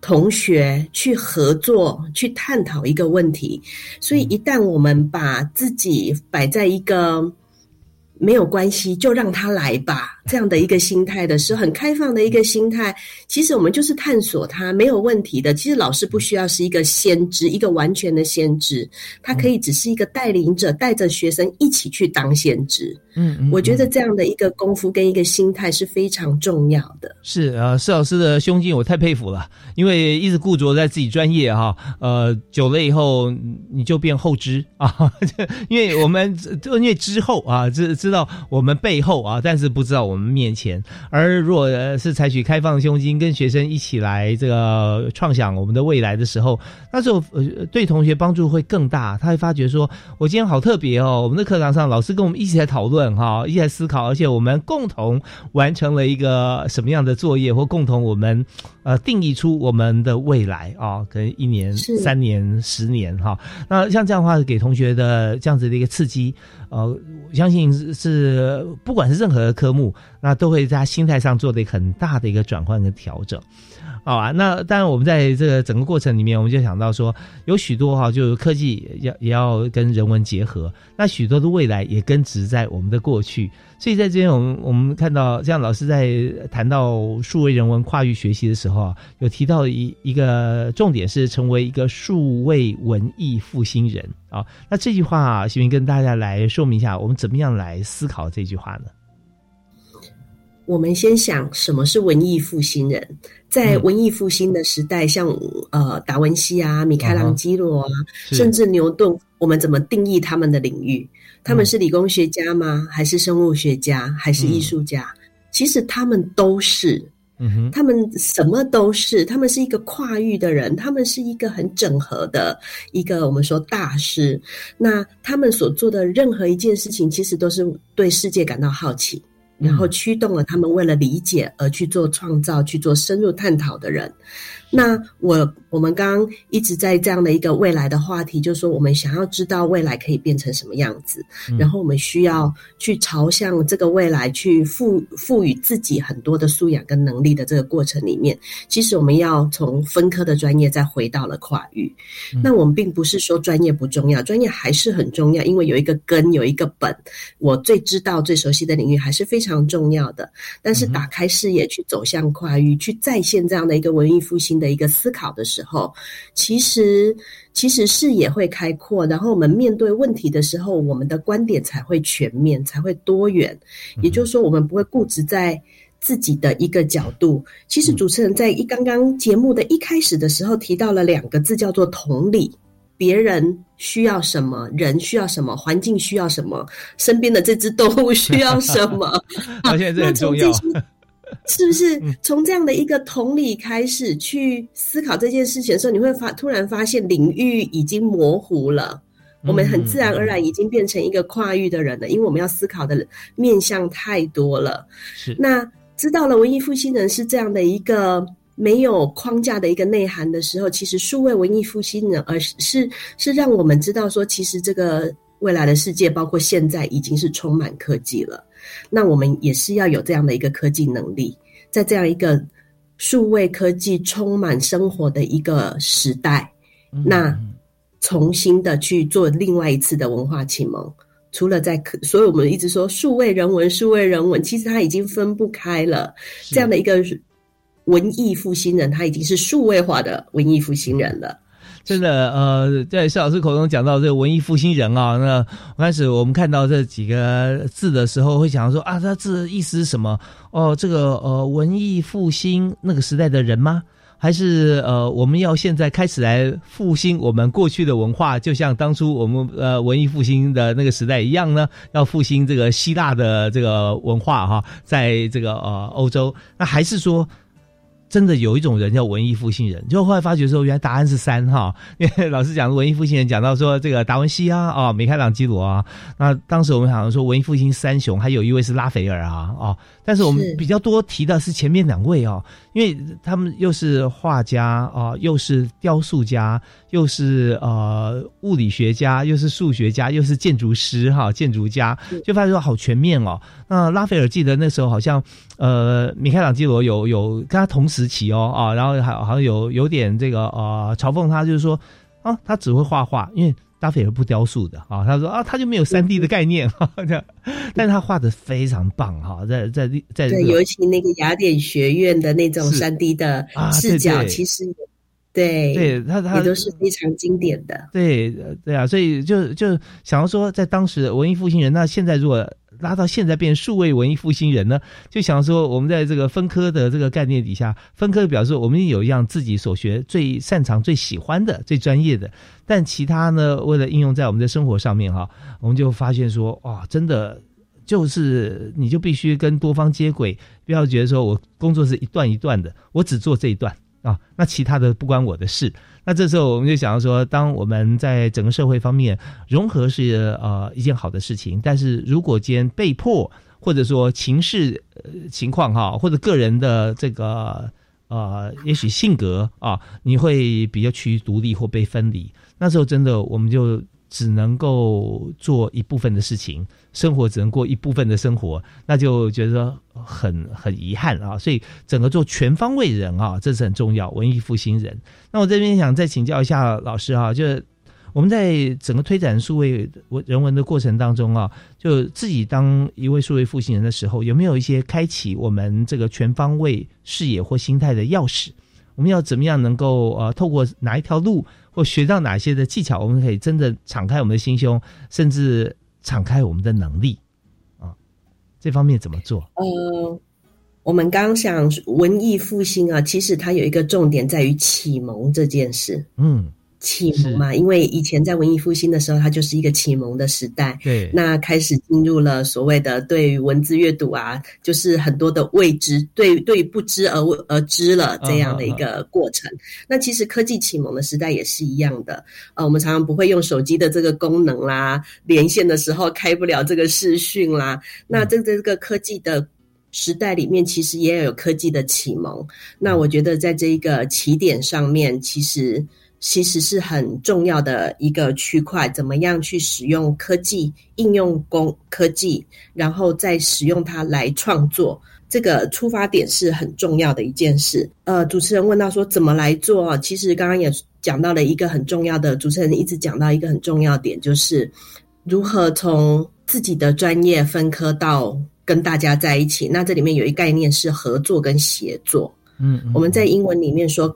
同学去合作，去探讨一个问题，所以一旦我们把自己摆在一个没有关系，就让他来吧。这样的一个心态的是很开放的一个心态，其实我们就是探索它没有问题的。其实老师不需要是一个先知，一个完全的先知，他可以只是一个带领者，带着学生一起去当先知。嗯嗯，我觉得这样的一个功夫跟一个心态是非常重要的。是啊，施老师的胸襟我太佩服了，因为一直固着在自己专业哈，呃，久了以后你就变后知啊，因为我们因为之后啊，知知道我们背后啊，但是不知道我们。我们面前，而如果是采取开放胸襟，跟学生一起来这个创想我们的未来的时候，那时候呃对同学帮助会更大。他会发觉说，我今天好特别哦，我们的课堂上老师跟我们一起来讨论哈，一起来思考，而且我们共同完成了一个什么样的作业，或共同我们呃定义出我们的未来啊，可能一年、三年、十年哈。那像这样的话，给同学的这样子的一个刺激。呃，我相信是不管是任何的科目，那都会在心态上做的很大的一个转换跟调整，好啊。那当然，我们在这个整个过程里面，我们就想到说，有许多哈，就科技要也要跟人文结合，那许多的未来也根植在我们的过去。所以在这边，我们我们看到，像老师在谈到数位人文跨域学习的时候啊，有提到一一个重点是成为一个数位文艺复兴人啊。那这句话啊，希望跟大家来说明一下，我们怎么样来思考这句话呢？我们先想什么是文艺复兴人，在文艺复兴的时代，像呃达文西啊、米开朗基罗啊，甚至牛顿，我们怎么定义他们的领域？他们是理工学家吗？还是生物学家？还是艺术家？其实他们都是，他们什么都是。他们是一个跨域的人，他们是一个很整合的一个我们说大师。那他们所做的任何一件事情，其实都是对世界感到好奇。然后驱动了他们为了理解而去做创造、去做深入探讨的人。那我我们刚刚一直在这样的一个未来的话题，就是说我们想要知道未来可以变成什么样子，然后我们需要去朝向这个未来去赋赋予自己很多的素养跟能力的这个过程里面，其实我们要从分科的专业再回到了跨域。那我们并不是说专业不重要，专业还是很重要，因为有一个根，有一个本，我最知道、最熟悉的领域还是非常。常重要的。但是打开视野去走向跨域，去再现这样的一个文艺复兴的一个思考的时候，其实其实视野会开阔，然后我们面对问题的时候，我们的观点才会全面，才会多元。也就是说，我们不会固执在。自己的一个角度，其实主持人在一刚刚节目的一开始的时候提到了两个字，叫做同理。别人需要什么，人需要什么，环境需要什么，身边的这只动物需要什么，发现这很重要。是不是从这样的一个同理开始去思考这件事情的时候，你会发突然发现领域已经模糊了，我们很自然而然已经变成一个跨域的人了，因为我们要思考的面向太多了。是那。知道了文艺复兴人是这样的一个没有框架的一个内涵的时候，其实数位文艺复兴人，而是是让我们知道说，其实这个未来的世界，包括现在已经是充满科技了。那我们也是要有这样的一个科技能力，在这样一个数位科技充满生活的一个时代，那重新的去做另外一次的文化启蒙。除了在可，所以我们一直说数位人文，数位人文，其实它已经分不开了。这样的一个文艺复兴人，他已经是数位化的文艺复兴人了。真的，呃，在施老师口中讲到这个文艺复兴人啊，那开始我们看到这几个字的时候，会想说啊，他字意思是什么？哦，这个呃，文艺复兴那个时代的人吗？还是呃，我们要现在开始来复兴我们过去的文化，就像当初我们呃文艺复兴的那个时代一样呢？要复兴这个希腊的这个文化哈，在这个呃欧洲，那还是说？真的有一种人叫文艺复兴人，就后来发觉说，原来答案是三哈。因为老师讲文艺复兴人，讲到说这个达文西啊，哦，米开朗基罗啊。那当时我们好像说文艺复兴三雄，还有一位是拉斐尔啊，哦。但是我们比较多提的是前面两位哦，因为他们又是画家啊，又是雕塑家，又是呃物理学家，又是数学家，又是建筑师哈，建筑家，就发觉说好全面哦。那拉斐尔记得那时候好像呃米开朗基罗有有跟他同时期哦啊，然后还好像有有点这个呃嘲讽他，就是说啊他只会画画，因为。达菲尔不雕塑的啊，他说啊，他就没有三 D 的概念哈，这样，但是他画的非常棒哈，在在在对，尤其那个雅典学院的那种三 D 的视角，其实对对，他他也都是非常经典的，对对啊，所以就就想要说，在当时文艺复兴人，那现在如果。拉到现在变数位文艺复兴人呢，就想说我们在这个分科的这个概念底下，分科表示我们有一样自己所学最擅长、最喜欢的、最专业的，但其他呢，为了应用在我们的生活上面哈，我们就发现说，哇，真的就是你就必须跟多方接轨，不要觉得说我工作是一段一段的，我只做这一段啊，那其他的不关我的事。那这时候我们就想要说，当我们在整个社会方面融合是呃一件好的事情，但是如果间被迫或者说情势情况哈，或者个人的这个呃也许性格啊，你会比较趋于独立或被分离，那时候真的我们就。只能够做一部分的事情，生活只能过一部分的生活，那就觉得很很遗憾啊。所以整个做全方位人啊，这是很重要。文艺复兴人，那我这边想再请教一下老师啊，就是我们在整个推展数位文人文的过程当中啊，就自己当一位数位复兴人的时候，有没有一些开启我们这个全方位视野或心态的钥匙？我们要怎么样能够呃，透过哪一条路？或学到哪些的技巧，我们可以真的敞开我们的心胸，甚至敞开我们的能力啊？这方面怎么做？呃，我们刚想文艺复兴啊，其实它有一个重点在于启蒙这件事。嗯。启蒙嘛，因为以前在文艺复兴的时候，它就是一个启蒙的时代。对，那开始进入了所谓的对文字阅读啊，就是很多的未知，对对不知而而知了这样的一个过程。那其实科技启蒙的时代也是一样的。呃，我们常常不会用手机的这个功能啦，连线的时候开不了这个视讯啦。那在这个科技的时代里面，其实也有科技的启蒙。那我觉得在这一个起点上面，其实。其实是很重要的一个区块，怎么样去使用科技、应用工科技，然后再使用它来创作，这个出发点是很重要的一件事。呃，主持人问到说怎么来做其实刚刚也讲到了一个很重要的，主持人一直讲到一个很重要点，就是如何从自己的专业分科到。跟大家在一起。那这里面有一概念是合作跟协作。嗯，我们在英文里面说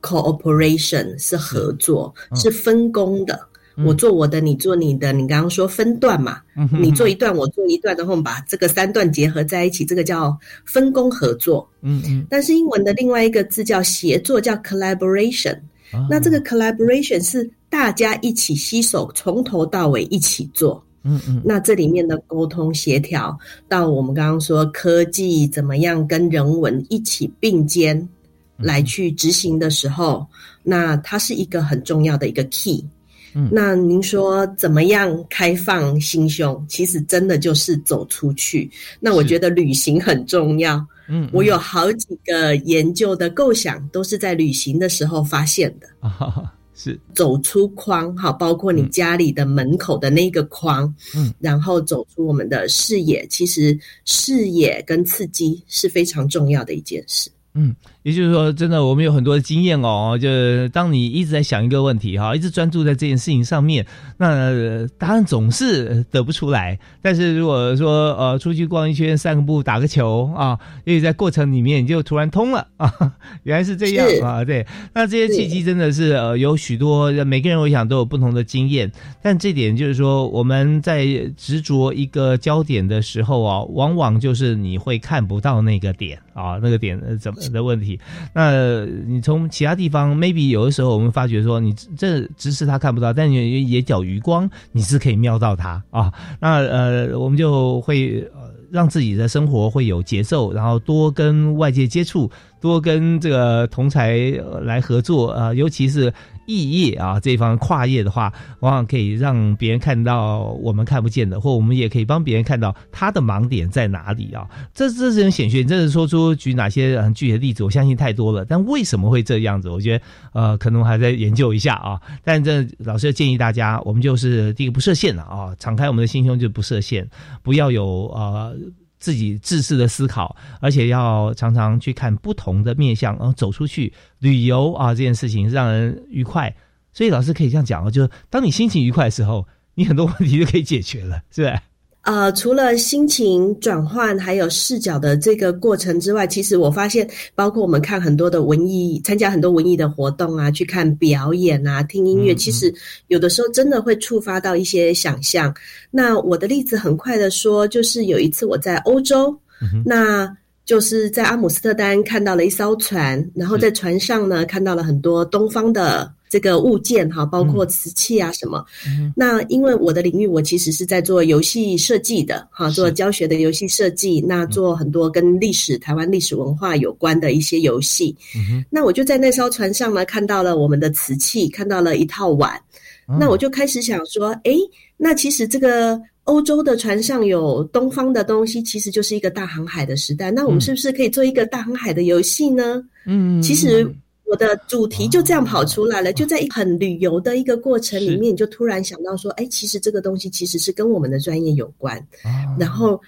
cooperation 是合作，是分工的。我做我的，你做你的。你刚刚说分段嘛，你做一段，我做一段，然后我们把这个三段结合在一起，这个叫分工合作。嗯嗯。但是英文的另外一个字叫协作，叫 collaboration。那这个 collaboration 是大家一起携手，从头到尾一起做。嗯嗯。那这里面的沟通协调，到我们刚刚说科技怎么样跟人文一起并肩来去执行的时候，那它是一个很重要的一个 key。嗯，那您说怎么样开放心胸？其实真的就是走出去。那我觉得旅行很重要。嗯，我有好几个研究的构想，都是在旅行的时候发现的。啊，是走出框哈，包括你家里的门口的那个框，嗯，然后走出我们的视野。其实视野跟刺激是非常重要的一件事。嗯，也就是说，真的，我们有很多的经验哦。就是当你一直在想一个问题哈，一直专注在这件事情上面，那答案总是得不出来。但是如果说呃，出去逛一圈、散个步、打个球啊，因为在过程里面你就突然通了啊，原来是这样啊。对，那这些契机真的是呃，有许多每个人我想都有不同的经验。但这点就是说，我们在执着一个焦点的时候啊，往往就是你会看不到那个点啊，那个点怎么？的问题，那你从其他地方，maybe 有的时候我们发觉说，你这直视他看不到，但你也角余光你是可以瞄到他啊。那呃，我们就会让自己的生活会有节奏，然后多跟外界接触，多跟这个同才来合作啊，尤其是。异业啊，这方跨业的话，往往可以让别人看到我们看不见的，或我们也可以帮别人看到他的盲点在哪里啊。这这是很显学，你真是说出举哪些很具体的例子，我相信太多了。但为什么会这样子？我觉得呃，可能还在研究一下啊。但这老师建议大家，我们就是第一个不设限了啊，敞开我们的心胸就不设限，不要有呃。自己自私的思考，而且要常常去看不同的面相，然后走出去旅游啊，这件事情让人愉快。所以老师可以这样讲哦，就是当你心情愉快的时候，你很多问题就可以解决了，是不是？呃，除了心情转换还有视角的这个过程之外，其实我发现，包括我们看很多的文艺，参加很多文艺的活动啊，去看表演啊，听音乐，其实有的时候真的会触发到一些想象。那我的例子很快的说，就是有一次我在欧洲，那就是在阿姆斯特丹看到了一艘船，然后在船上呢看到了很多东方的。这个物件哈，包括瓷器啊什么。那因为我的领域，我其实是在做游戏设计的哈，做教学的游戏设计。那做很多跟历史、台湾历史文化有关的一些游戏。那我就在那艘船上呢，看到了我们的瓷器，看到了一套碗。那我就开始想说，哎，那其实这个欧洲的船上有东方的东西，其实就是一个大航海的时代。那我们是不是可以做一个大航海的游戏呢？嗯，其实。我的主题就这样跑出来了，就在很旅游的一个过程里面，就突然想到说，哎，其实这个东西其实是跟我们的专业有关，然后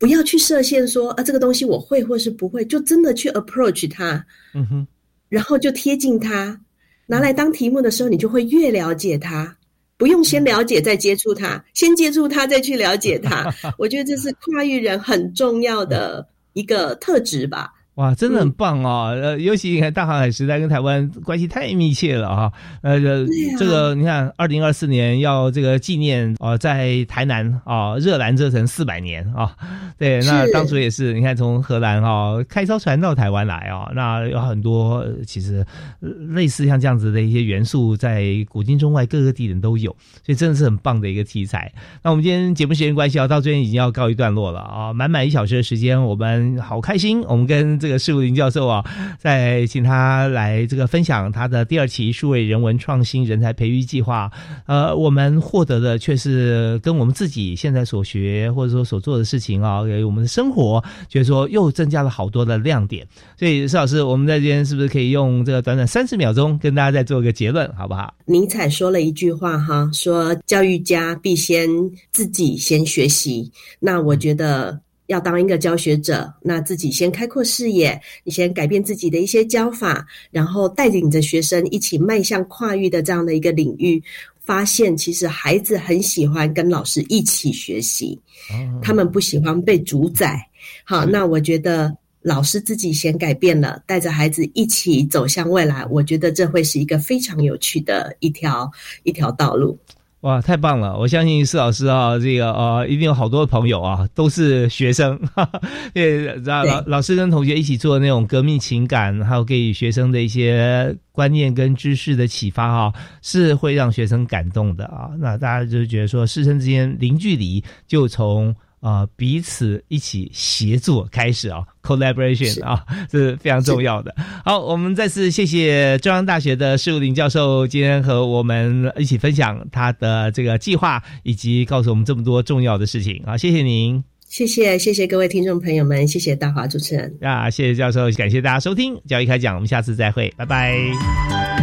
不要去设限说啊，这个东西我会或是不会，就真的去 approach 它，嗯哼，然后就贴近它，拿来当题目的时候，你就会越了解它，不用先了解再接触它，先接触它再去了解它，我觉得这是跨域人很重要的一个特质吧。哇，真的很棒哦！呃，尤其你看大航海时代跟台湾关系太密切了啊。呃，这个你看，二零二四年要这个纪念啊，在台南啊，热兰遮城四百年啊。对，那当初也是你看从荷兰啊开艘船到台湾来啊，那有很多其实类似像这样子的一些元素，在古今中外各个地点都有，所以真的是很棒的一个题材。那我们今天节目时间关系啊，到这边已经要告一段落了啊，满满一小时的时间，我们好开心，我们跟。这个施武林教授啊，在请他来这个分享他的第二期数位人文创新人才培育计划。呃，我们获得的却是跟我们自己现在所学或者说所做的事情啊，给我们的生活，就是说又增加了好多的亮点。所以施老师，我们在这边是不是可以用这个短短三十秒钟跟大家再做一个结论，好不好？尼采说了一句话哈，说教育家必先自己先学习。那我觉得。要当一个教学者，那自己先开阔视野，你先改变自己的一些教法，然后带领着学生一起迈向跨域的这样的一个领域。发现，其实孩子很喜欢跟老师一起学习，他们不喜欢被主宰。好，那我觉得老师自己先改变了，带着孩子一起走向未来，我觉得这会是一个非常有趣的一条一条道路。哇，太棒了！我相信施老师啊，这个呃，一定有好多朋友啊，都是学生，对，老老师跟同学一起做那种革命情感，还有给予学生的一些观念跟知识的启发哈，是会让学生感动的啊。那大家就觉得说，师生之间零距离，就从。啊，彼此一起协作开始啊，collaboration 啊，这是非常重要的。好，我们再次谢谢中央大学的施如林教授今天和我们一起分享他的这个计划，以及告诉我们这么多重要的事情啊，谢谢您，谢谢谢谢各位听众朋友们，谢谢大华主持人啊，谢谢教授，感谢大家收听教育开讲，我们下次再会，拜拜。